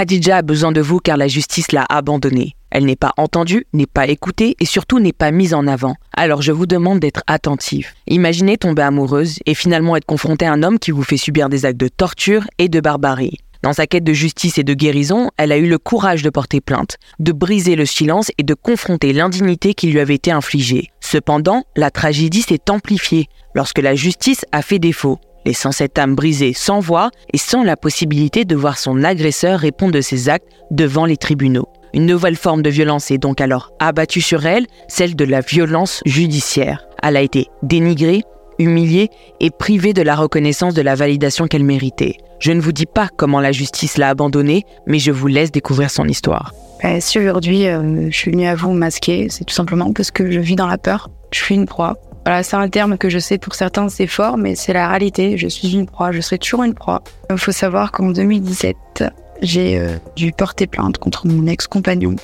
Khadija a besoin de vous car la justice l'a abandonnée. Elle n'est pas entendue, n'est pas écoutée et surtout n'est pas mise en avant. Alors je vous demande d'être attentive. Imaginez tomber amoureuse et finalement être confrontée à un homme qui vous fait subir des actes de torture et de barbarie. Dans sa quête de justice et de guérison, elle a eu le courage de porter plainte, de briser le silence et de confronter l'indignité qui lui avait été infligée. Cependant, la tragédie s'est amplifiée lorsque la justice a fait défaut, laissant cette âme brisée sans voix et sans la possibilité de voir son agresseur répondre de ses actes devant les tribunaux. Une nouvelle forme de violence est donc alors abattue sur elle, celle de la violence judiciaire. Elle a été dénigrée, humiliée et privée de la reconnaissance de la validation qu'elle méritait. Je ne vous dis pas comment la justice l'a abandonnée, mais je vous laisse découvrir son histoire. Euh, si aujourd'hui euh, je suis venue à vous masquer, c'est tout simplement parce que je vis dans la peur. Je suis une proie. Voilà, c'est un terme que je sais pour certains c'est fort, mais c'est la réalité. Je suis une proie, je serai toujours une proie. Il faut savoir qu'en 2017, j'ai euh, dû porter plainte contre mon ex-compagnon.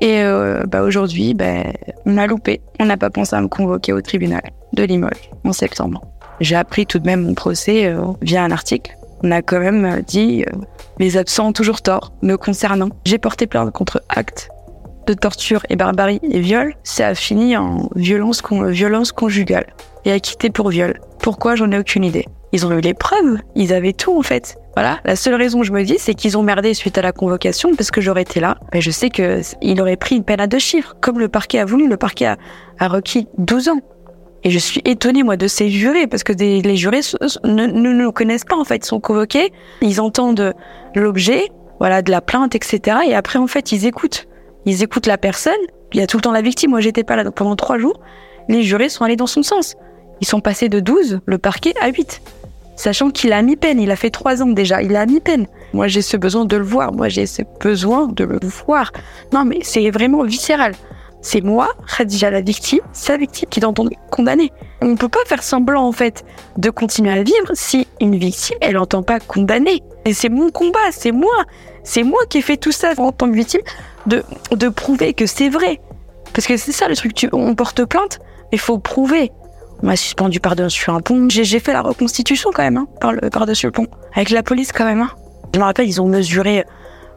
Et euh, bah aujourd'hui, bah, on a loupé. On n'a pas pensé à me convoquer au tribunal de Limoges en septembre. J'ai appris tout de même mon procès euh, via un article. On a quand même dit les absents ont toujours tort me concernant. J'ai porté plainte contre acte de torture et barbarie et viol. Ça a fini en violence, violence conjugale et acquitté pour viol. Pourquoi? J'en ai aucune idée. Ils ont eu les preuves, ils avaient tout en fait. Voilà, la seule raison je me dis, c'est qu'ils ont merdé suite à la convocation parce que j'aurais été là. Mais je sais que il aurait pris une peine à deux chiffres, comme le parquet a voulu. Le parquet a, requis 12 ans. Et je suis étonnée, moi, de ces jurés, parce que les jurés ne, nous connaissent pas, en fait. Ils sont convoqués, ils entendent l'objet, voilà, de la plainte, etc. Et après, en fait, ils écoutent. Ils écoutent la personne. Il y a tout le temps la victime. Moi, j'étais pas là. Donc, pendant trois jours, les jurés sont allés dans son sens. Ils sont passés de 12, le parquet, à 8 sachant qu'il a mis peine. Il a fait trois ans déjà, il a mis peine. Moi, j'ai ce besoin de le voir. Moi, j'ai ce besoin de le voir. Non, mais c'est vraiment viscéral. C'est moi, Khadija, la victime, sa victime qui est condamnée. On ne peut pas faire semblant, en fait, de continuer à vivre si une victime, elle n'entend pas condamner. Et c'est mon combat, c'est moi. C'est moi qui ai fait tout ça en tant que victime, de, de prouver que c'est vrai. Parce que c'est ça le truc, tu, on porte plainte, il faut prouver. On m'a suspendu par-dessus un pont. J'ai fait la reconstitution quand même, hein, par le, par-dessus le pont. Avec la police quand même. Hein. Je me rappelle, ils ont mesuré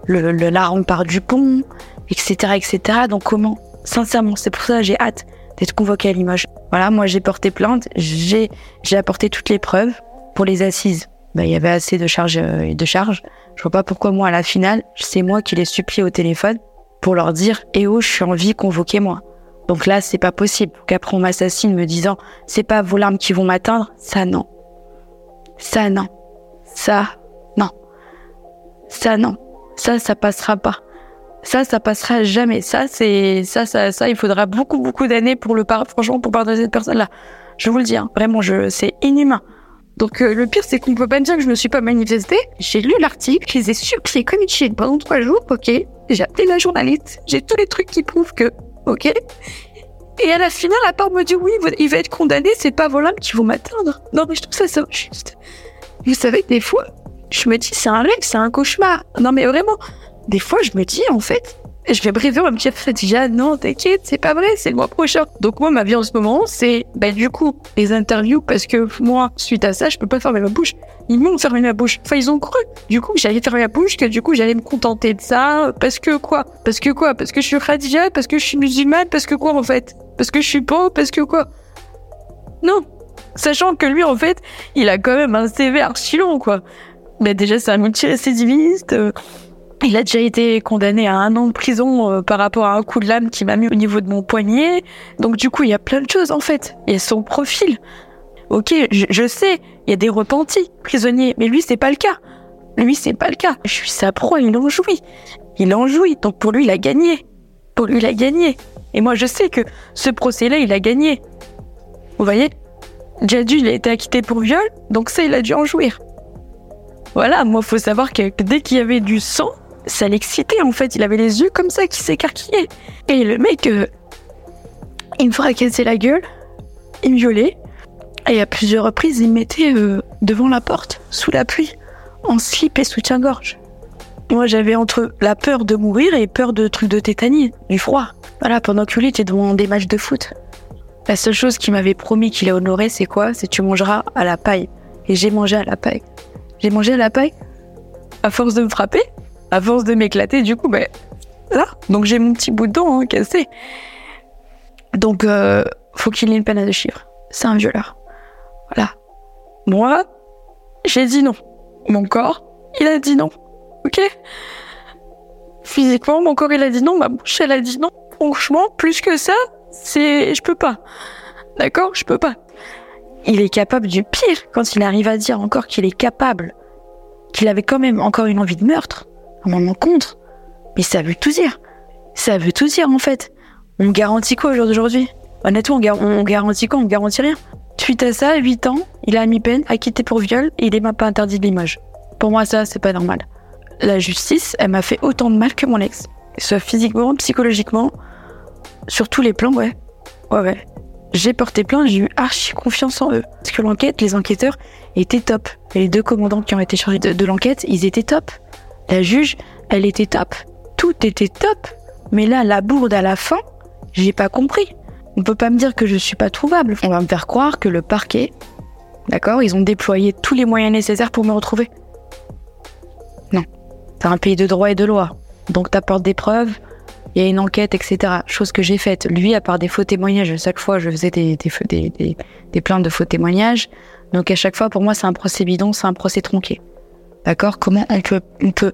le, le, la rempart du pont, etc., etc. Donc comment? Sincèrement, c'est pour ça que j'ai hâte d'être convoqué à Limoges. Voilà, moi j'ai porté plainte, j'ai, apporté toutes les preuves pour les assises. Bah, il y avait assez de charges euh, de charges. Je vois pas pourquoi moi à la finale, c'est moi qui les supplie au téléphone pour leur dire "Eh oh, je suis en vie, convoquez-moi." Donc là, c'est pas possible qu'après on m'assassine me disant c'est pas vos larmes qui vont m'atteindre. Ça non. Ça non. Ça non. Ça non. Ça, ça passera pas. Ça, ça passera jamais. Ça, c'est ça, ça, ça. Il faudra beaucoup, beaucoup d'années pour le par. Franchement, pour pardonner cette personne-là. Je vous le dis. Hein. Vraiment, je, c'est inhumain. Donc euh, le pire, c'est qu'on peut pas me dire que je me suis pas manifestée. J'ai lu l'article, je les ai suppliés comme une chienne pendant trois jours. Ok. J'ai appelé la journaliste. J'ai tous les trucs qui prouvent que ok Et à la finale, la part me dit oui, il va être condamné, c'est pas vos lames qui vont m'atteindre. Non, mais je trouve ça ça juste. Vous savez, des fois, je me dis, c'est un rêve, c'est un cauchemar. Non, mais vraiment, des fois, je me dis, en fait, je vais briser on va me dire, déjà, non, t'inquiète, c'est pas vrai, c'est le mois prochain. Donc moi, ma vie en ce moment, c'est, ben, du coup, les interviews, parce que moi, suite à ça, je peux pas fermer ma bouche. Ils m'ont fermé ma bouche. Enfin, ils ont cru. Du coup, j'allais fermer ma bouche, que du coup, j'allais me contenter de ça. Parce que quoi? Parce que quoi? Parce que je suis Khadija Parce que je suis musulmane? Parce que quoi, en fait? Parce que je suis pauvre? Parce que quoi? Non. Sachant que lui, en fait, il a quand même un CV archi long, quoi. Mais déjà, c'est un multirécidiviste. Il a déjà été condamné à un an de prison euh, par rapport à un coup de lame qui m'a mis au niveau de mon poignet. Donc du coup, il y a plein de choses en fait. Il y a son profil. Ok, je, sais, il y a des repentis prisonniers, mais lui, c'est pas le cas. Lui, c'est pas le cas. Je suis sa proie, il en jouit. Il en jouit, donc pour lui, il a gagné. Pour lui, il a gagné. Et moi, je sais que ce procès-là, il a gagné. Vous voyez? Jadu, il a été acquitté pour viol, donc ça, il a dû en jouir. Voilà, moi, faut savoir que dès qu'il y avait du sang, ça l'excitait en fait. Il avait les yeux comme ça qui s'écarquillaient. Et le mec, euh, il me fracassait la gueule, il me violait. Et à plusieurs reprises, il me mettait euh, devant la porte, sous la pluie, en slip et soutien-gorge. Moi, j'avais entre la peur de mourir et peur de trucs de tétanie, du froid. Voilà, pendant que lui était devant des matchs de foot. La seule chose qu'il m'avait promis qu'il a honoré, c'est quoi? C'est tu mangeras à la paille. Et j'ai mangé à la paille. J'ai mangé à la paille? À force de me frapper? À force de m'éclater, du coup, ben, là. Donc j'ai mon petit bout de dent hein, cassé. Donc, euh, faut qu'il ait une peine à deux chiffres. C'est un violeur. Voilà. Moi, j'ai dit non. Mon corps, il a dit non. Ok? Physiquement, mon corps, il a dit non. Ma bouche, elle a dit non. Franchement, plus que ça, c'est... Je peux pas. D'accord? Je peux pas. Il est capable du pire quand il arrive à dire encore qu'il est capable, qu'il avait quand même encore une envie de meurtre à mon encontre. Mais ça veut tout dire. Ça veut tout dire en fait. On garantit quoi aujourd'hui Honnêtement, on, garantit quoi? On garantit rien. Suite à ça, 8 ans, il a mis peine, acquitté pour viol et il est même pas interdit de l'image. Pour moi, ça, c'est pas normal. La justice, elle m'a fait autant de mal que mon ex. Soit physiquement, psychologiquement, sur tous les plans, ouais. Ouais, ouais. J'ai porté plainte, j'ai eu archi confiance en eux. Parce que l'enquête, les enquêteurs étaient top. Et les deux commandants qui ont été chargés de, l'enquête, ils étaient top. La juge, elle était top. Tout était top. Mais là, la bourde à la fin, j'ai pas compris. On peut pas me dire que je suis pas trouvable. On va me faire croire que le parquet, d'accord, ils ont déployé tous les moyens nécessaires pour me retrouver. Non. C'est un pays de droit et de loi. Donc t'apportes des preuves, il y a une enquête, etc. Chose que j'ai faite. Lui, à part des faux témoignages, chaque fois, je faisais des, des plaintes de faux témoignages. Donc à chaque fois, pour moi, c'est un procès bidon, c'est un procès tronqué. D'accord Comment on peut, on peut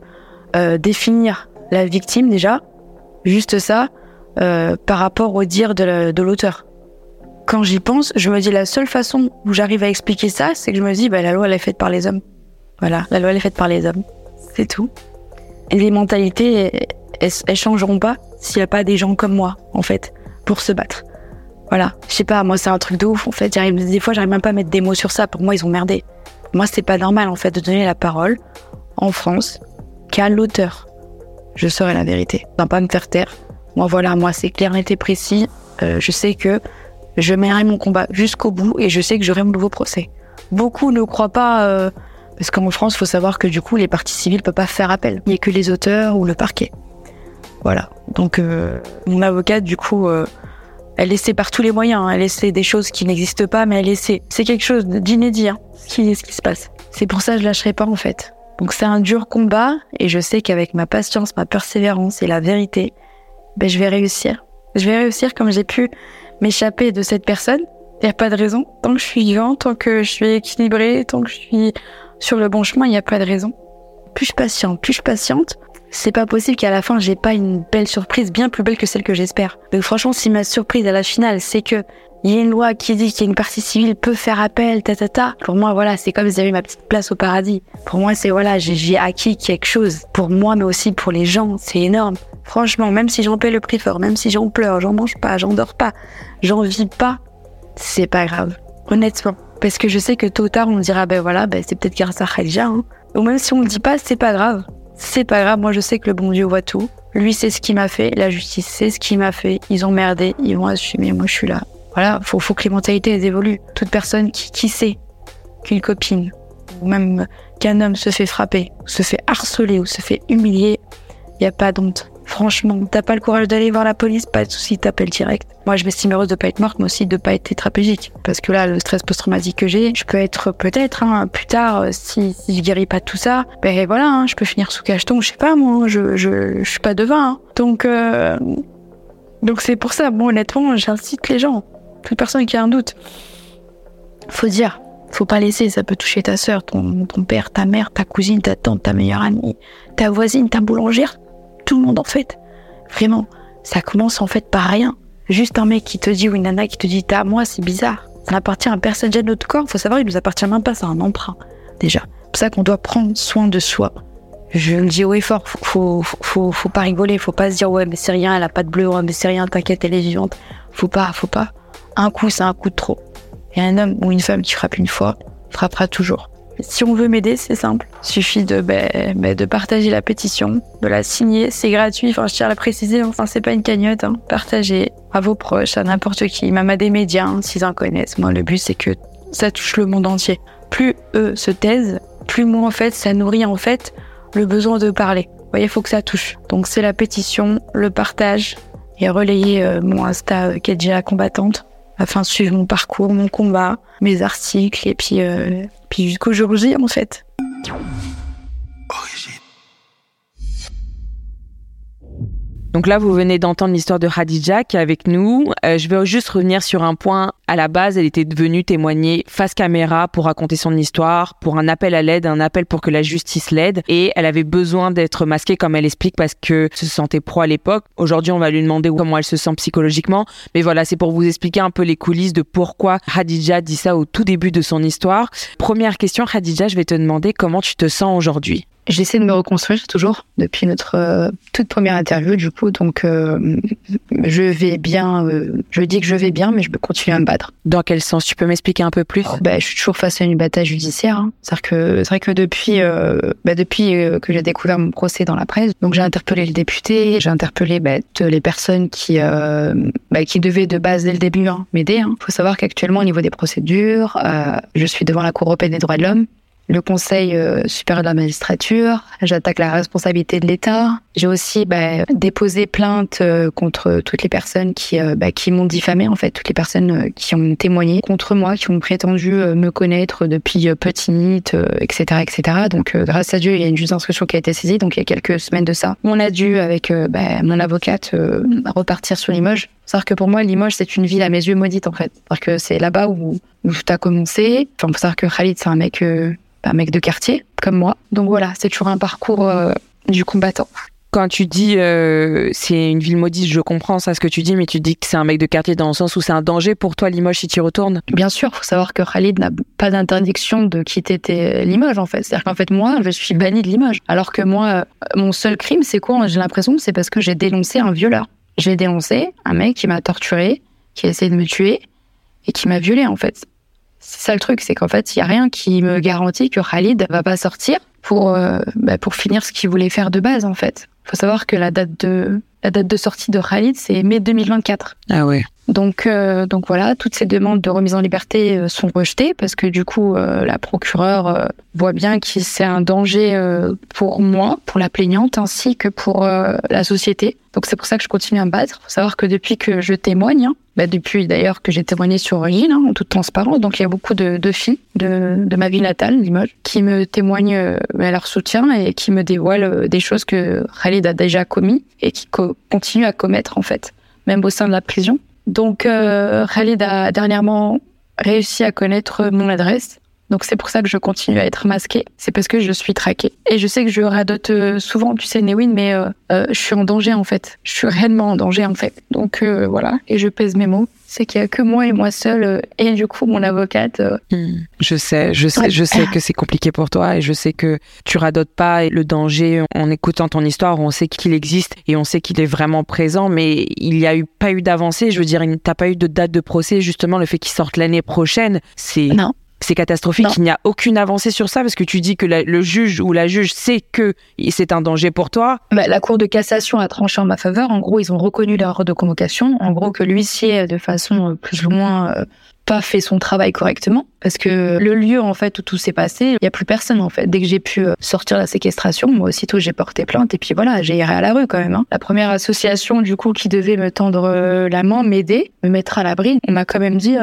euh, définir la victime déjà? Juste ça, euh, par rapport au dire de l'auteur. Quand j'y pense, je me dis la seule façon où j'arrive à expliquer ça, c'est que je me dis, bah, la loi, elle est faite par les hommes. Voilà, la loi, elle est faite par les hommes. C'est tout. Et les mentalités, elles, changeront pas s'il n'y a pas des gens comme moi, en fait, pour se battre. Voilà. Je sais pas, moi, c'est un truc de ouf, en fait. Des fois, j'arrive même pas à mettre des mots sur ça. Pour moi, ils ont merdé. Moi, c'est pas normal, en fait, de donner la parole en France qu'à l'auteur. Je saurai la vérité. Non, pas me faire taire. Moi, voilà, moi, c'est clair, net et précis. Euh, je sais que je mènerai mon combat jusqu'au bout et je sais que j'aurai mon nouveau procès. Beaucoup ne croient pas, euh, parce qu'en France, il faut savoir que du coup, les parties civiles ne peuvent pas faire appel. Il n'y a que les auteurs ou le parquet. Voilà. Donc, euh, mon avocate, du coup, elle essaie par tous les moyens. Hein. Elle essaie des choses qui n'existent pas, mais elle essaie. C'est quelque chose d'inédit, hein, ce, qui, ce qui se passe. C'est pour ça que je lâcherai pas, en fait. Donc, c'est un dur combat, et je sais qu'avec ma patience, ma persévérance et la vérité, ben, je vais réussir. Je vais réussir comme j'ai pu m'échapper de cette personne. Il n'y a pas de raison. Tant que je suis vivant, tant que je suis équilibrée, tant que je suis sur le bon chemin, il n'y a pas de raison. Plus je patiente, plus je patiente, c'est pas possible qu'à la fin j'ai pas une belle surprise bien plus belle que celle que j'espère. Donc franchement, si ma surprise à la finale, c'est que il y a une loi qui dit qu'il y a une partie civile peut faire appel, ta ta ta. Pour moi, voilà, c'est comme si j'avais ma petite place au paradis. Pour moi, c'est voilà, j'ai acquis quelque chose pour moi, mais aussi pour les gens. C'est énorme. Franchement, même si j'en paie le prix fort, même si j'en pleure, j'en mange pas, j'en dors pas, j'en vis pas, c'est pas grave. Honnêtement. Parce que je sais que tôt ou tard, on dira, ben voilà, ben c'est peut-être grâce à Khadija. Hein. Ou même si on le dit pas, c'est pas grave. C'est pas grave, moi je sais que le bon Dieu voit tout. Lui, c'est ce qui m'a fait, la justice, c'est ce qui m'a fait. Ils ont merdé, ils vont assumer, moi je suis là. Voilà, faut, faut que les mentalités évoluent. Toute personne qui, sait qu'une copine, ou même qu'un homme se fait frapper, se fait harceler, ou se fait humilier, il n'y a pas d'honte. Franchement, t'as pas le courage d'aller voir la police, pas de souci, t'appelles direct. Moi, je m'estime heureuse de pas être morte, mais aussi de pas être tétraplégique. Parce que là, le stress post-traumatique que j'ai, je peux être peut-être, hein, plus tard, euh, si, je guéris pas tout ça, ben voilà, hein, je peux finir sous cacheton, je sais pas, moi, je, je, je suis pas devin. Hein. Donc, euh, donc c'est pour ça, bon, honnêtement, j'incite les gens, toute personne qui a un doute, faut dire, faut pas laisser, ça peut toucher ta soeur, ton, ton père, ta mère, ta cousine, ta tante, ta meilleure amie, ta voisine, ta boulangère, tout le monde en fait. Vraiment, ça commence en fait par rien. Juste un mec qui te dit ou une nana qui te dit t'as moi, c'est bizarre. Ça n'appartient à personne de notre corps. Faut savoir, il nous appartient même pas, c'est un emprunt déjà. C'est pour ça qu'on doit prendre soin de soi. Je le dis haut et fort, faut, faut, faut, pas rigoler, faut pas se dire ouais mais c'est rien, elle a pas de bleu, ouais mais c'est rien, t'inquiète, elle est vivante. Faut pas, faut pas. Un coup, c'est un coup de trop. Et un homme ou une femme qui frappe une fois, frappera toujours. Si on veut m'aider, c'est simple. Il suffit de, ben, ben, de partager la pétition, de la signer. C'est gratuit. Enfin, je tiens à la préciser. C'est pas une cagnotte. Hein. Partagez à vos proches, à n'importe qui, même à des médias, s'ils en connaissent. Moi, le but, c'est que ça touche le monde entier. Plus eux se taisent, plus moi, en fait, ça nourrit, en fait, le besoin de parler. Vous voyez, il faut que ça touche. Donc, c'est la pétition, le partage et relayer euh, mon Insta euh, combattante afin de suivre mon parcours, mon combat, mes articles et puis euh, puis jusqu'au jour J, en fait. Donc là, vous venez d'entendre l'histoire de Khadija qui est avec nous. Euh, je vais juste revenir sur un point. À la base, elle était venue témoigner face caméra pour raconter son histoire, pour un appel à l'aide, un appel pour que la justice l'aide. Et elle avait besoin d'être masquée, comme elle explique, parce que se sentait pro à l'époque. Aujourd'hui, on va lui demander comment elle se sent psychologiquement. Mais voilà, c'est pour vous expliquer un peu les coulisses de pourquoi Khadija dit ça au tout début de son histoire. Première question, Khadija, je vais te demander comment tu te sens aujourd'hui. J'essaie de me reconstruire toujours depuis notre euh, toute première interview du coup donc euh, je vais bien euh, je dis que je vais bien mais je peux continuer à me battre. Dans quel sens? Tu peux m'expliquer un peu plus? Bah, je suis toujours face à une bataille judiciaire hein. c'est-à-dire que c'est vrai que depuis bah, depuis que j'ai découvert mon procès dans la presse donc j'ai interpellé le député j'ai interpellé bah, les personnes qui bah, qui devaient de base dès le début hein, m'aider. Il hein. faut savoir qu'actuellement au niveau des procédures je suis devant la Cour européenne des droits de l'homme le Conseil euh, supérieur de la magistrature, j'attaque la responsabilité de l'État. J'ai aussi bah, déposé plainte euh, contre toutes les personnes qui, euh, bah, qui m'ont diffamé, en fait, toutes les personnes qui ont témoigné contre moi, qui ont prétendu me connaître depuis petite, etc., etc. Donc, grâce à Dieu, il y a une juge d'instruction qui a été saisie, donc il y a quelques semaines de ça. On a dû, avec bah, mon avocate, repartir sur Limoges. C'est-à-dire que pour moi, Limoges, c'est une ville à mes yeux maudite, en fait. C'est-à-dire que c'est là-bas où, où tout a commencé. Enfin, faut savoir que Khalid, c'est un mec un mec de quartier comme moi. Donc voilà, c'est toujours un parcours euh, du combattant. Quand tu dis euh, c'est une ville maudite, je comprends ça ce que tu dis, mais tu dis que c'est un mec de quartier dans le sens où c'est un danger pour toi Limoges si tu y retournes. Bien sûr, faut savoir que Khalid n'a pas d'interdiction de quitter Limoges en fait. C'est-à-dire qu'en fait moi, je suis banni de Limoges, alors que moi, euh, mon seul crime, c'est quoi? J'ai l'impression c'est parce que j'ai dénoncé un violeur. J'ai dénoncé un mec qui m'a torturé, qui a essayé de me tuer et qui m'a violé en fait. C'est ça le truc, c'est qu'en fait, il y a rien qui me garantit que Khalid va pas sortir pour euh, bah, pour finir ce qu'il voulait faire de base en fait. Faut savoir que la date de la date de sortie de Khalid, c'est mai 2024. Ah ouais. Donc, euh, donc voilà, toutes ces demandes de remise en liberté euh, sont rejetées parce que du coup, euh, la procureure voit bien que c'est un danger pour moi, pour la plaignante, ainsi que pour la société. Donc c'est pour ça que je continue à me battre. Faut savoir que depuis que je témoigne, hein, bah depuis d'ailleurs que j'ai témoigné sur Origine, hein, en toute transparence, donc il y a beaucoup de, de filles de, ma ville natale, Limoges, qui me témoignent bah, leur soutien et qui me dévoilent des choses que Khalid a déjà commis et qui continue à commettre en fait, même au sein de la prison. Donc, euh, Khalid a dernièrement réussi à connaître mon adresse. Donc, c'est pour ça que je continue à être masquée. C'est parce que je suis traquée. Et je sais que je radote euh, souvent, tu sais, Newin, mais euh, euh, je suis en danger, en fait. Je suis réellement en danger, en fait. Donc, voilà. Et je pèse mes mots c'est qu'il y a que moi et moi seule et du coup mon avocate. Hmm. Je sais, je sais, je sais que c'est compliqué pour toi et je sais que tu radotes pas le danger en écoutant ton histoire. On sait qu'il existe et on sait qu'il est vraiment présent, mais il n'y a eu pas eu d'avancée. Je veux dire, t'as pas eu de date de procès. Justement, le fait qu'il sorte l'année prochaine, c'est non c'est catastrophique. Il n'y a aucune avancée sur ça parce que tu dis que le juge ou la juge sait que c'est un danger pour toi. Bah, la Cour de cassation a tranché en ma faveur. En gros, ils ont reconnu l'erreur de convocation. En gros, que l'huissier, de façon euh, plus ou moins euh, pas fait son travail correctement parce que le lieu en fait où tout s'est passé, il y a plus personne en fait. Dès que j'ai pu euh, sortir la séquestration, moi aussitôt j'ai porté plainte et puis voilà, j'ai iré à la rue quand même. Hein. La première association du coup qui devait me tendre la main, m'aider, me mettre à l'abri, on m'a quand même dit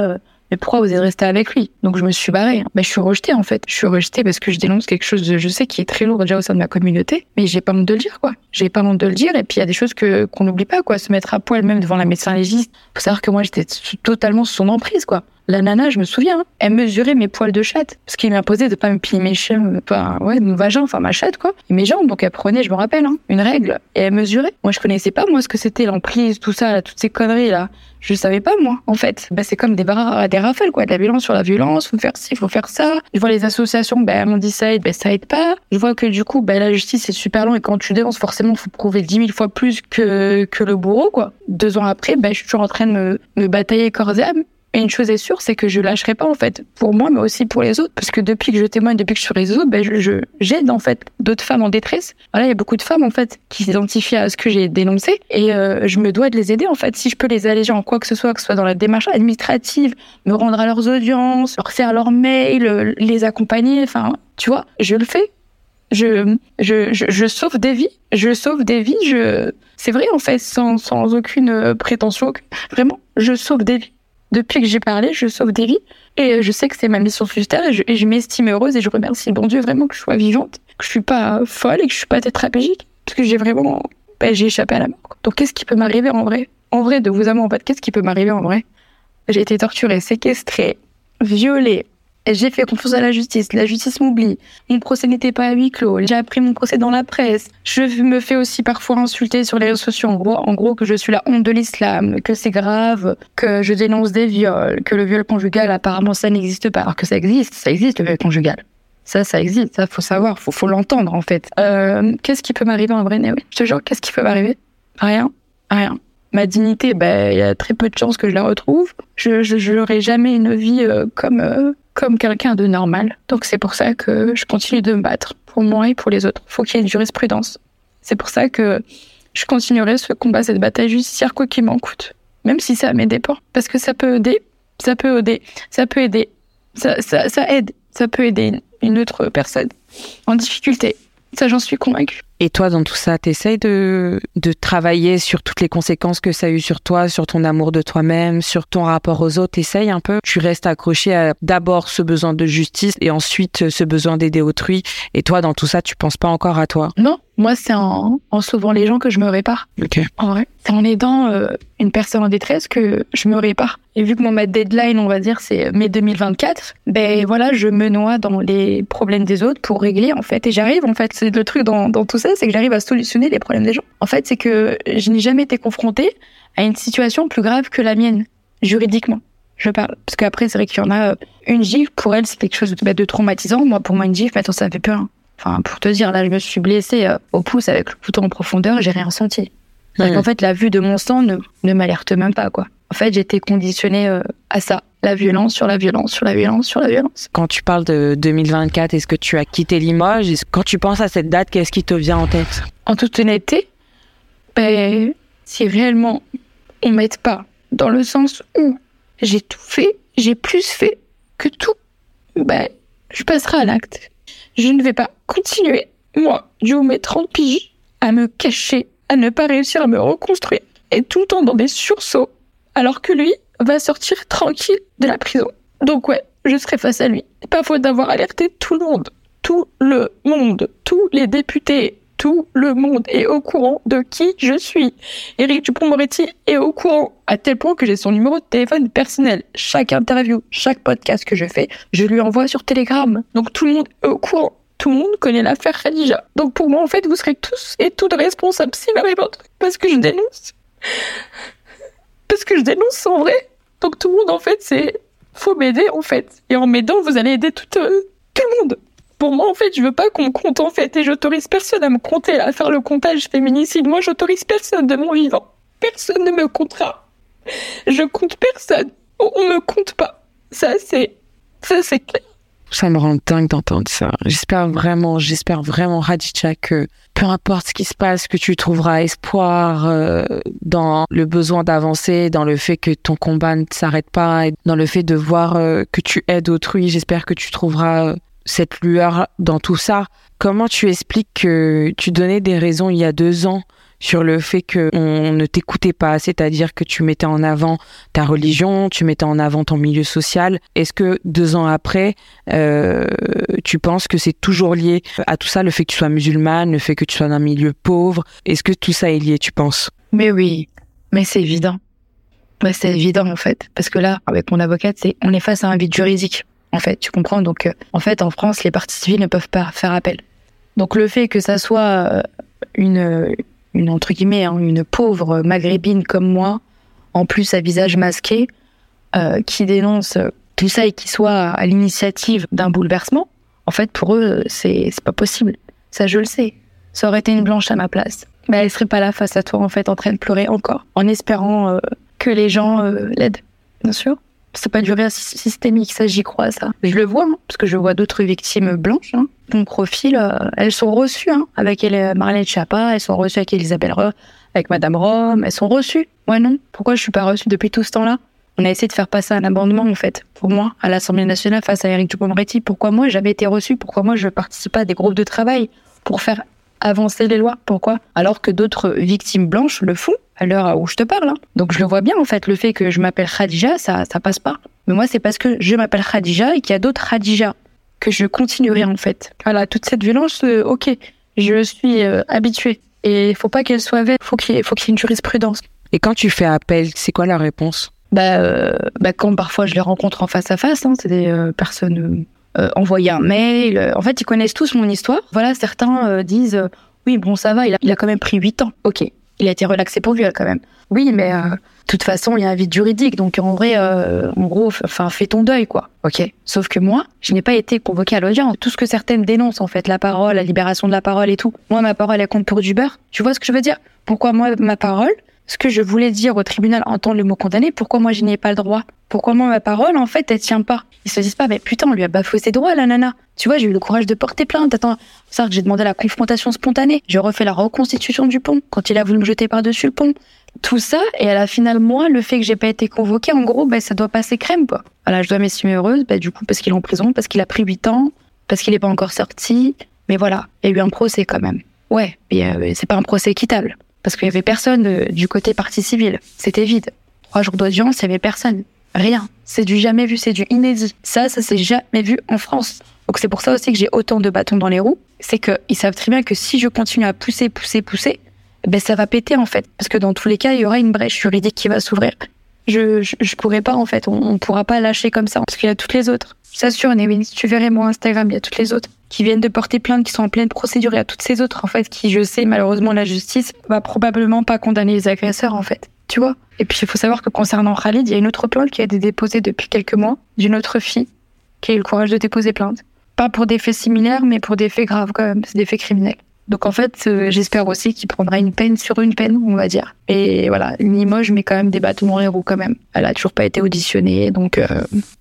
mais pourquoi vous êtes resté avec lui? Donc je me suis barrée. Mais je suis rejetée en fait. Je suis rejetée parce que je dénonce quelque chose je sais, qui est très lourd déjà au sein de ma communauté, mais j'ai pas honte de le dire quoi. J'ai pas honte de le dire et puis il y a des choses que qu'on n'oublie pas quoi. Se mettre à poil même devant la médecin légiste. Faut savoir que moi j'étais totalement sous son emprise quoi. La nana, je me souviens, hein, elle mesurait mes poils de chatte. Parce qu'il m'imposait de pas me plier mes cheveux, pas, ouais, mon vagin, enfin ma chatte, quoi. Et mes jambes, donc elle prenait, je me rappelle, hein, une règle. Et elle mesurait. Moi, je connaissais pas, moi, ce que c'était l'emprise, tout ça, toutes ces conneries, là. Je savais pas, moi, en fait. Bah, c'est comme des, barres, des rafales, quoi. De la violence sur la violence. Faut faire ci, faut faire ça. Je vois les associations, ben, elles m'ont dit ça aide, ben, ça aide pas. Je vois que, du coup, ben, la justice, c'est super long et quand tu dénonces, forcément, faut prouver dix mille fois plus que, que le bourreau, quoi. Deux ans après, ben, je suis toujours en train de me, me batailler corps et. Une chose est sûre, c'est que je lâcherai pas en fait, pour moi, mais aussi pour les autres, parce que depuis que je témoigne, depuis que je suis sur les réseaux, ben je j'aide en fait d'autres femmes en détresse. Voilà, il y a beaucoup de femmes en fait qui s'identifient à ce que j'ai dénoncé, et euh, je me dois de les aider en fait. Si je peux les alléger en quoi que ce soit, que ce soit dans la démarche administrative, me rendre à leurs audiences, leur faire leurs mails, les accompagner, enfin, tu vois, je le fais. Je, je, je, je sauve des vies, je sauve des vies, je, c'est vrai en fait, sans, sans aucune euh, prétention, vraiment, je sauve des vies. Depuis que j'ai parlé, je sauve des vies. Et je sais que c'est ma mission sur Terre et je, m'estime heureuse et je remercie le bon Dieu vraiment que je sois vivante, que je suis pas folle et que je suis pas tétrapégique. Parce que j'ai vraiment ben, j'ai échappé à la mort. Donc qu'est-ce qui peut m'arriver en vrai? En vrai, de vous à en fait, qu'est-ce qui peut m'arriver en vrai? J'ai été torturée, séquestrée, violée, j'ai fait confiance à la justice. La justice m'oublie. Mon procès n'était pas à huis clos. J'ai appris mon procès dans la presse. Je me fais aussi parfois insulter sur les réseaux sociaux. En gros, que je suis la honte de l'islam, que c'est grave, que je dénonce des viols, que le viol conjugal, apparemment, ça n'existe pas. Alors que ça existe. Ça existe, le viol conjugal. Ça, ça existe. Ça, faut savoir. Faut, faut l'entendre, en fait. Euh, qu'est-ce qui peut m'arriver en vrai, oui. Je te jure, qu'est-ce qui peut m'arriver? Rien. Rien ma dignité, ben, il y a très peu de chances que je la retrouve. Je n'aurai jamais une vie euh, comme euh, comme quelqu'un de normal. Donc c'est pour ça que je continue de me battre pour moi et pour les autres. Faut qu'il y ait une jurisprudence. C'est pour ça que je continuerai ce combat, cette bataille judiciaire, quoi qu'il m'en coûte. Même si ça m'aide pas. Parce que ça peut aider, ça peut aider, ça peut aider, ça, ça aide, ça peut aider une autre personne en difficulté. Ça, j'en suis convaincue. Et toi, dans tout ça, t'essayes de, de travailler sur toutes les conséquences que ça a eu sur toi, sur ton amour de toi-même, sur ton rapport aux autres? T'essayes un peu? Tu restes accroché à d'abord ce besoin de justice et ensuite ce besoin d'aider autrui. Et toi, dans tout ça, tu penses pas encore à toi? Non, moi, c'est en, en sauvant les gens que je me répare. Ok. En vrai, c'est en aidant euh, une personne en détresse que je me répare. Et vu que mon deadline, on va dire, c'est mai 2024, ben voilà, je me noie dans les problèmes des autres pour régler en fait. Et j'arrive en fait, c'est le truc dans, dans tout ça c'est que j'arrive à solutionner les problèmes des gens. En fait, c'est que je n'ai jamais été confrontée à une situation plus grave que la mienne, juridiquement. Je parle. Parce qu'après, c'est vrai qu'il y en a euh, une gifle, pour elle, c'est quelque chose de, bah, de traumatisant. Moi, pour moi, une gifle, maintenant, ça fait peur. Enfin, pour te dire, là, je me suis blessée euh, au pouce avec le couteau en profondeur, j'ai rien senti. En fait, la vue de mon sang ne, ne m'alerte même pas, quoi. En fait, j'étais conditionnée euh, à ça la violence sur la violence sur la violence sur la violence. Quand tu parles de 2024, est-ce que tu as quitté Limoges? Quand tu penses à cette date, qu'est-ce qui te vient en tête? En toute honnêteté, ben, si réellement on m'aide pas, dans le sens où j'ai tout fait, j'ai plus fait que tout, ben, je passerai à l'acte. Je ne vais pas continuer, moi, du haut mes 30 piges, à me cacher, à ne pas réussir à me reconstruire, et tout le temps dans des sursauts, alors que lui, va sortir tranquille de la prison. Donc ouais, je serai face à lui. Pas faute d'avoir alerté tout le monde. Tout le monde. Tous les députés. Tout le monde est au courant de qui je suis. Éric Dupond-Moretti est au courant, à tel point que j'ai son numéro de téléphone personnel. Chaque interview, chaque podcast que je fais, je lui envoie sur Telegram. Donc tout le monde est au courant. Tout le monde connaît l'affaire Khadija. Donc pour moi, en fait, vous serez tous et toutes responsables si m'arrive Parce que je dénonce. Que je dénonce en vrai. Donc tout le monde, en fait, c'est faut m'aider, en fait. Et en m'aidant, vous allez aider tout, euh, tout le monde. Pour moi, en fait, je veux pas qu'on me compte, en fait, et j'autorise personne à me compter, à faire le comptage féminicide. Moi, j'autorise personne de mon vivant. Personne ne me comptera. Je compte personne. On, on me compte pas. Ça, c'est, ça, c'est clair. Ça me rend dingue d'entendre ça. J'espère vraiment, j'espère vraiment, Raditya, que peu importe ce qui se passe, que tu trouveras espoir euh, dans le besoin d'avancer, dans le fait que ton combat ne s'arrête pas, dans le fait de voir euh, que tu aides autrui. J'espère que tu trouveras euh, cette lueur dans tout ça. Comment tu expliques que tu donnais des raisons il y a deux ans sur le fait qu'on ne t'écoutait pas, c'est-à-dire que tu mettais en avant ta religion, tu mettais en avant ton milieu social. Est-ce que deux ans après, euh, tu penses que c'est toujours lié à tout ça, le fait que tu sois musulmane, le fait que tu sois dans un milieu pauvre? Est-ce que tout ça est lié, tu penses? Mais oui, mais c'est évident. Mais c'est évident en fait, parce que là, avec mon avocate, on est face à un vide juridique. En fait, tu comprends? Donc, euh, en fait, en France, les parties civiles ne peuvent pas faire appel. Donc, le fait que ça soit euh, une une entre guillemets, hein, une pauvre maghrébine comme moi, en plus à visage masqué, euh, qui dénonce tout ça et qui soit à l'initiative d'un bouleversement, en fait, pour eux, c'est pas possible. Ça, je le sais. Ça aurait été une blanche à ma place. Mais elle serait pas là face à toi, en fait, en train de pleurer encore, en espérant euh, que les gens euh, l'aident, bien sûr c'est pas du racisme systémique, ça j'y crois ça. Je le vois, hein, parce que je vois d'autres victimes blanches. Hein. Mon profil, euh, elles sont reçues hein, avec Marlène Chapa, elles sont reçues avec Elisabeth Roth, avec Madame Rome, elles sont reçues. Moi non, pourquoi je suis pas reçue depuis tout ce temps-là? On a essayé de faire passer un amendement en fait, pour moi, à l'Assemblée nationale face à Eric Dupond-Moretti. Pourquoi moi j'avais été reçue? Pourquoi moi je participe pas à des groupes de travail pour faire avancer les lois? Pourquoi? Alors que d'autres victimes blanches le font à l'heure où je te parle. Hein. Donc je le vois bien en fait, le fait que je m'appelle Khadija, ça, ça passe pas. Mais moi, c'est parce que je m'appelle Khadija et qu'il y a d'autres Khadija que je continuerai en fait. Voilà, toute cette violence, euh, ok, je suis euh, habituée. Et il faut pas qu'elle soit vaine, faut qu'il faut qu'il y ait une jurisprudence. Et quand tu fais appel, c'est quoi la réponse? Bah, euh, bah, quand parfois je les rencontre en face à face, hein, c'est des personnes envoyées un mail. En fait, ils connaissent tous mon histoire. Voilà, certains disent oui, bon, ça va, il a, il a, quand même pris 8 ans. Ok, il a été relaxé pour lui quand même. Oui, mais toute façon, il y a un vide juridique, donc en vrai, en gros, enfin, fais ton deuil, quoi. Ok. Sauf que moi, je n'ai pas été convoquée à l'audience. Tout ce que certaines dénoncent, en fait, la parole, la libération de la parole et tout. Moi, ma parole, elle compte pour du beurre. Tu vois ce que je veux dire? Pourquoi moi, ma parole, ce que je voulais dire au tribunal entendre le mot condamné, pourquoi moi je n'y ai pas le droit? Pourquoi moi ma parole en fait elle tient pas? Ils se disent pas mais putain on lui a bafoué ses droits la nana. Tu vois j'ai eu le courage de porter plainte. Attends ça que j'ai demandé la confrontation spontanée. J'ai refait la reconstitution du pont quand il a voulu me jeter par dessus le pont. Tout ça et à la finale moi le fait que j'ai pas été convoquée en gros ben ça doit passer crème quoi. Voilà je dois m'estimer heureuse ben, du coup parce qu'il est en prison parce qu'il a pris 8 ans parce qu'il est pas encore sorti. Mais voilà il y a eu un procès quand même. Ouais mais euh, c'est pas un procès équitable parce qu'il y avait personne du côté partie civile. C'était vide. Trois jours d'audience, il y avait personne. Rien. C'est du jamais vu, c'est du inédit. Ça, ça s'est jamais vu en France. Donc c'est pour ça aussi que j'ai autant de bâtons dans les roues. C'est qu'ils savent très bien que si je continue à pousser, pousser, pousser, ben ça va péter en fait. Parce que dans tous les cas, il y aura une brèche juridique qui va s'ouvrir. Je, je, pourrais pas en fait. On, ne pourra pas lâcher comme ça parce qu'il y a toutes les autres. Je t'assure, si tu verrais mon Instagram, il y a toutes les autres qui viennent de porter plainte, qui sont en pleine procédure. Y a toutes ces autres, en fait, qui, je sais, malheureusement, la justice va probablement pas condamner les agresseurs, en fait. Tu vois Et puis, il faut savoir que concernant Khalid, il y a une autre plainte qui a été déposée depuis quelques mois d'une autre fille qui a eu le courage de déposer plainte. Pas pour des faits similaires, mais pour des faits graves, quand même. C'est des faits criminels. Donc en fait, euh, j'espère aussi qu'il prendra une peine sur une peine, on va dire. Et voilà, Limoges met quand même des bâtons dans les roues quand même. Elle a toujours pas été auditionnée, donc. Euh,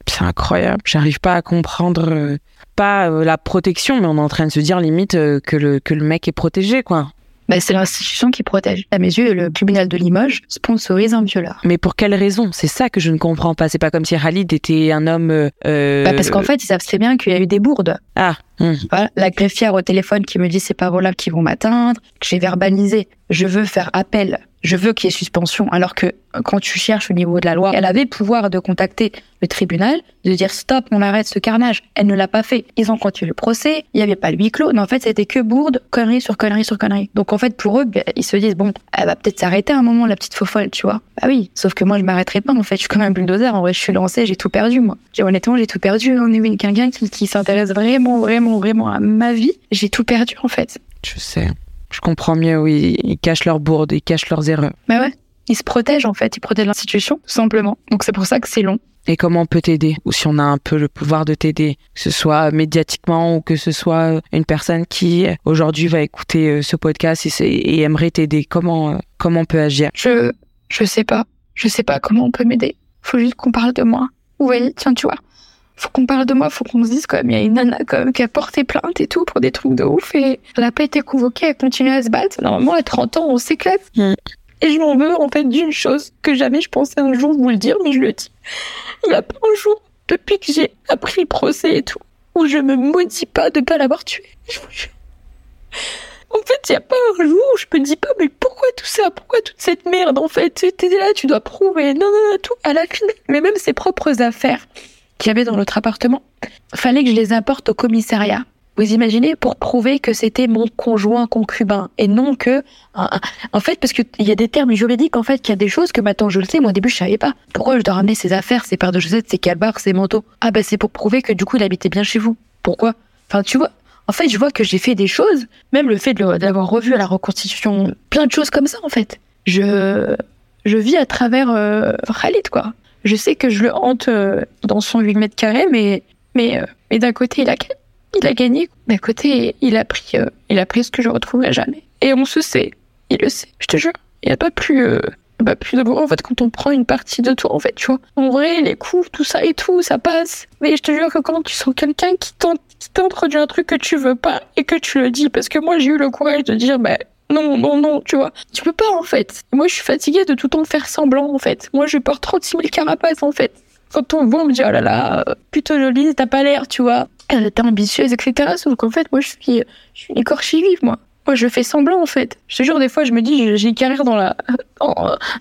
C'est incroyable. J'arrive pas à comprendre euh, pas la protection, mais on est en train de se dire limite que le que le mec est protégé, quoi. Bah, c'est l'institution qui protège. À mes yeux, le tribunal de Limoges sponsorise un violeur. Mais pour quelle raison? C'est ça que je ne comprends pas. C'est pas comme si Khalid était un homme. Euh... Bah parce qu'en fait, ils savent très bien qu'il y a eu des bourdes. Ah. Hmm. Voilà, la greffière au téléphone qui me dit c'est pas là qui vont m'atteindre, que j'ai verbalisé. Je veux faire appel je veux qu'il y ait suspension. Alors que quand tu cherches au niveau de la loi, elle avait le pouvoir de contacter le tribunal, de dire stop, on arrête ce carnage. Elle ne l'a pas fait. Ils ont continué le procès, il n'y avait pas le huis clos. mais en fait, c'était que bourde, connerie sur connerie sur connerie. Donc en fait, pour eux, ben, ils se disent bon, elle va peut-être s'arrêter à un moment, la petite faux folle, tu vois. Bah oui, sauf que moi, je m'arrêterai pas. En fait, je suis comme un bulldozer. En vrai, je suis lancée, j'ai tout perdu, moi. Honnêtement, j'ai tout perdu. On est quelqu'un qui, qui s'intéresse vraiment, vraiment, vraiment à ma vie. J'ai tout perdu, en fait. Je sais. Je comprends mieux, oui. Ils cachent leurs bourdes, ils cachent leurs erreurs. Mais ouais. Ils se protègent, en fait. Ils protègent l'institution, tout simplement. Donc c'est pour ça que c'est long. Et comment on peut t'aider? Ou si on a un peu le pouvoir de t'aider, que ce soit médiatiquement ou que ce soit une personne qui aujourd'hui va écouter euh, ce podcast et, aimerait t'aider. Comment, euh, comment on peut agir? Je, je sais pas. Je sais pas comment on peut m'aider. Faut juste qu'on parle de moi. Oui, tiens, tu vois faut qu'on parle de moi, faut qu'on se dise quand même, il y a une nana quand même qui a porté plainte et tout pour des trucs de ouf et elle a pas été convoquée, elle continue à se battre. Normalement, à 30 ans, on s'éclate. Mm. Et je m'en veux en fait d'une chose que jamais je pensais un jour vous le dire, mais je le dis. Il y a pas un jour, depuis que j'ai appris le procès et tout, où je me maudis pas de pas l'avoir tué. En fait, il y a pas un jour où je me dis pas, mais pourquoi tout ça? Pourquoi toute cette merde En fait, t'es là, tu dois prouver. Non, non, non, tout à la fin. Mais même ses propres affaires qu'il y avait dans notre appartement, fallait que je les apporte au commissariat. Vous imaginez pour prouver que c'était mon conjoint concubin et non que en fait parce qu'il y a des termes juridiques en fait qu'il y a des choses que maintenant je le sais moi au début je savais pas. Pourquoi je dois ramener ses affaires ses paires de chaussettes ses calbars ses manteaux? Ah ben c'est pour prouver que du coup il habitait bien chez vous. Pourquoi? Enfin tu vois en fait je vois que j'ai fait des choses même le fait de revu à la reconstitution plein de choses comme ça en fait. Je je vis à travers euh, Khalid quoi. Je sais que je le hante euh, dans son 8 mètres carrés, mais, mais, euh, mais d'un côté, il a, il a gagné. D'un côté, il a pris, euh, il a pris ce que je retrouverai jamais. Et on se sait. Il le sait. Je te jure. Il n'y a pas plus, pas plus d'amour, en fait, quand on prend une partie de toi, en fait, tu vois. En vrai, les coups, tout ça et tout, ça passe. Mais je te jure que quand tu sens quelqu'un qui t'introduit un truc que tu veux pas et que tu le dis, parce que moi, j'ai eu le courage de dire, bah, non, non, non, tu vois. Tu peux pas, en fait. Moi, je suis fatiguée de tout le temps faire semblant, en fait. Moi, je porte 36 000 carapaces, en fait. Quand on voit, on me dit, oh là là, plutôt jolie, t'as pas l'air, tu vois. Était ambitieuse, etc. Sauf qu'en fait, moi, je suis, je suis une écorchée vive, moi. Moi, je fais semblant, en fait. Je te jure, des fois, je me dis, j'ai une carrière dans la,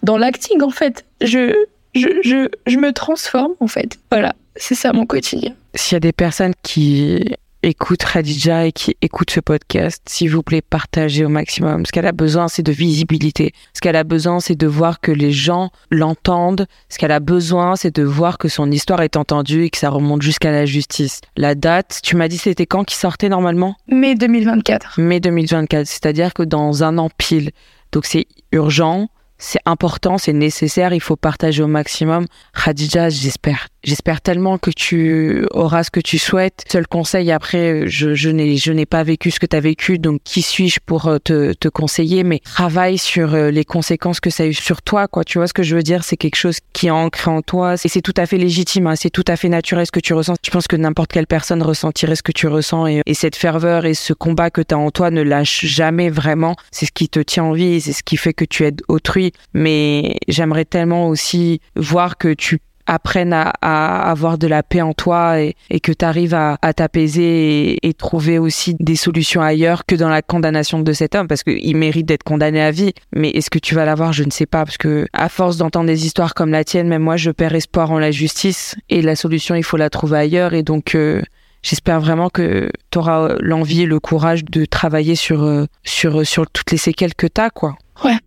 dans l'acting, en fait. Je, je, je, je me transforme, en fait. Voilà. C'est ça, mon quotidien. S'il y a des personnes qui écoute Khadija et qui écoute ce podcast, s'il vous plaît, partagez au maximum. Ce qu'elle a besoin, c'est de visibilité. Ce qu'elle a besoin, c'est de voir que les gens l'entendent. Ce qu'elle a besoin, c'est de voir que son histoire est entendue et que ça remonte jusqu'à la justice. La date, tu m'as dit c'était quand qui sortait normalement? Mai 2024. Mai 2024, c'est-à-dire que dans un an pile. Donc c'est urgent, c'est important, c'est nécessaire, il faut partager au maximum. Khadija, j'espère J'espère tellement que tu auras ce que tu souhaites. Seul conseil, après, je, je n'ai, je n'ai pas vécu ce que tu as vécu, donc qui suis-je pour euh, te, te conseiller, mais travaille sur euh, les conséquences que ça a eu sur toi, quoi. Tu vois ce que je veux dire? C'est quelque chose qui est ancré en toi et c'est tout à fait légitime, hein. c'est tout à fait naturel ce que tu ressens. Je pense que n'importe quelle personne ressentirait ce que tu ressens et, et cette ferveur et ce combat que tu as en toi ne lâche jamais vraiment. C'est ce qui te tient en vie, c'est ce qui fait que tu aides autrui. Mais j'aimerais tellement aussi voir que tu apprennent à, avoir de la paix en toi et, que tu arrives à, t'apaiser et, trouver aussi des solutions ailleurs que dans la condamnation de cet homme parce qu'il mérite d'être condamné à vie. Mais est-ce que tu vas l'avoir? Je ne sais pas parce que à force d'entendre des histoires comme la tienne, même moi je perds espoir en la justice et la solution il faut la trouver ailleurs et donc euh, J'espère vraiment que tu auras l'envie et le courage de travailler sur, euh, sur, sur toutes les séquelles que tu as, quoi. Ouais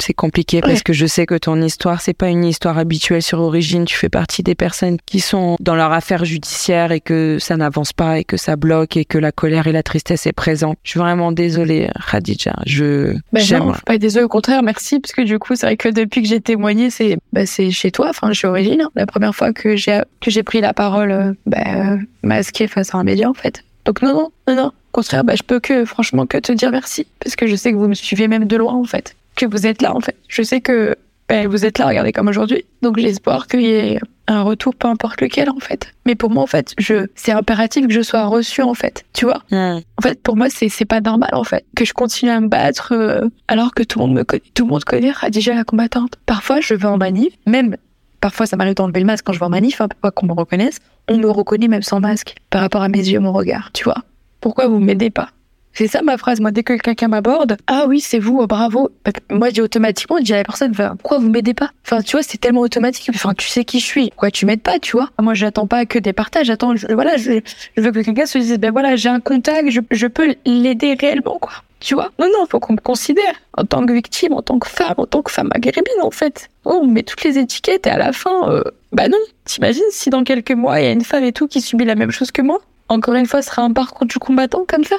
c'est compliqué parce que je sais que ton histoire, c'est pas une histoire habituelle sur Origine. Tu fais partie des personnes qui sont dans leur affaire judiciaire et que ça n'avance pas et que ça bloque et que la colère et la tristesse est présente. Je suis vraiment désolée, Khadija. Je, ben non, je suis pas désolée. Au contraire, merci parce que du coup, c'est vrai que depuis que j'ai témoigné, c'est, c'est chez toi, enfin, chez Origine. Hein. La première fois que j'ai, que j'ai pris la parole, bah, masquée face à un média, en fait. Donc non, non, non, non. Au contraire, bah, je peux que, franchement, que te dire merci parce que je sais que vous me suivez même de loin, en fait que vous êtes là en fait. Je sais que ben, vous êtes là, regardez comme aujourd'hui. Donc j'espère qu'il y ait un retour, peu importe lequel en fait. Mais pour moi en fait, je c'est impératif que je sois reçue en fait. Tu vois? En fait, pour moi c'est c'est pas normal en fait que je continue à me battre euh, alors que tout le monde me connaît, tout le monde connaît déjà la combattante. Parfois je vais en manif, même parfois ça m'arrive d'enlever le masque quand je vais en manif, hein, qu'on me reconnaisse. On me reconnaît même sans masque par rapport à mes yeux, mon regard. Tu vois Pourquoi vous m'aidez pas? C'est ça ma phrase. Moi, dès que quelqu'un m'aborde, ah oui, c'est vous, oh, bravo. Moi, je dis automatiquement, je à la personne, pourquoi vous m'aidez pas? Enfin, tu vois, c'est tellement automatique. Enfin, tu sais qui je suis. Pourquoi tu m'aides pas, tu vois? Moi, j'attends pas que des partages. J'attends, voilà, je, veux que quelqu'un se dise, ben voilà, j'ai un contact, je, je peux l'aider réellement, quoi. Tu vois? Non, non, faut qu'on me considère en tant que victime, en tant que femme, en tant que femme maghrébine, en fait. Oh, on met toutes les étiquettes et à la fin, euh, bah non. T'imagines si dans quelques mois, il y a une femme et tout qui subit la même chose que moi? Encore une fois, ce sera un parcours du combattant comme ça?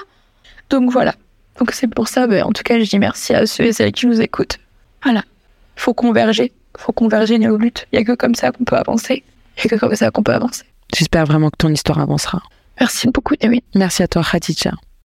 Donc voilà. Donc c'est pour ça, ben, en tout cas, je dis merci à ceux et celles qui nous écoutent. Voilà. Faut converger. Faut converger nos luttes. Il n'y a que comme ça qu'on peut avancer. Il n'y a que comme ça qu'on peut avancer. J'espère vraiment que ton histoire avancera. Merci beaucoup, David. Merci à toi, Khadija.